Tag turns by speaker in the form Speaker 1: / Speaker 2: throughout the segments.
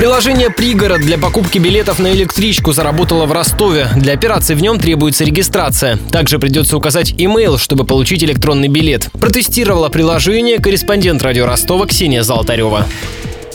Speaker 1: Приложение «Пригород» для покупки билетов на электричку заработало в Ростове. Для операции в нем требуется регистрация. Также придется указать имейл, чтобы получить электронный билет. Протестировала приложение корреспондент радио Ростова Ксения Золотарева.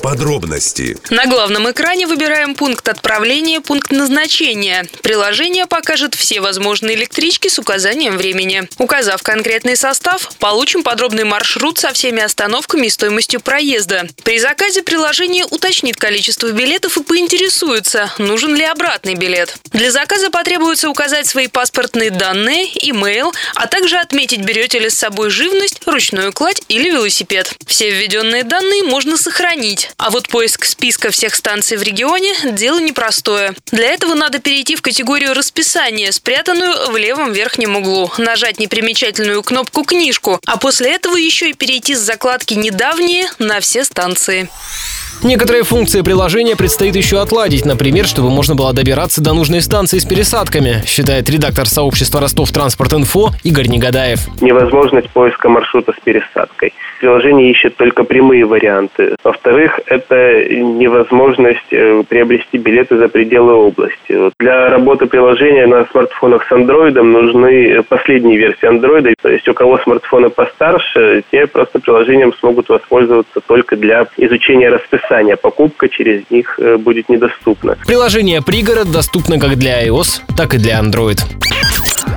Speaker 2: Подробности.
Speaker 3: На главном экране выбираем пункт отправления, пункт назначения. Приложение покажет все возможные электрички с указанием времени. Указав конкретный состав, получим подробный маршрут со всеми остановками и стоимостью проезда. При заказе приложение уточнит количество билетов и поинтересуется, нужен ли обратный билет. Для заказа потребуется указать свои паспортные данные, имейл, а также отметить, берете ли с собой живность, ручную кладь или велосипед. Все введенные данные можно сохранить. А вот поиск списка всех станций в регионе – дело непростое. Для этого надо перейти в категорию расписания, спрятанную в левом верхнем углу, нажать непримечательную кнопку «Книжку», а после этого еще и перейти с закладки «Недавние» на все станции.
Speaker 1: Некоторые функции приложения предстоит еще отладить, например, чтобы можно было добираться до нужной станции с пересадками, считает редактор сообщества Ростов Транспорт Инфо Игорь Негадаев.
Speaker 4: Невозможность поиска маршрута с пересадкой. Приложение ищет только прямые варианты. Во-вторых, это невозможность э, приобрести билеты за пределы области. Для работы приложения на смартфонах с Android нужны последние версии Android. То есть у кого смартфоны постарше, те просто приложением смогут воспользоваться только для изучения расписания. Покупка через них э, будет недоступна.
Speaker 1: Приложение «Пригород» доступно как для iOS, так и для Android.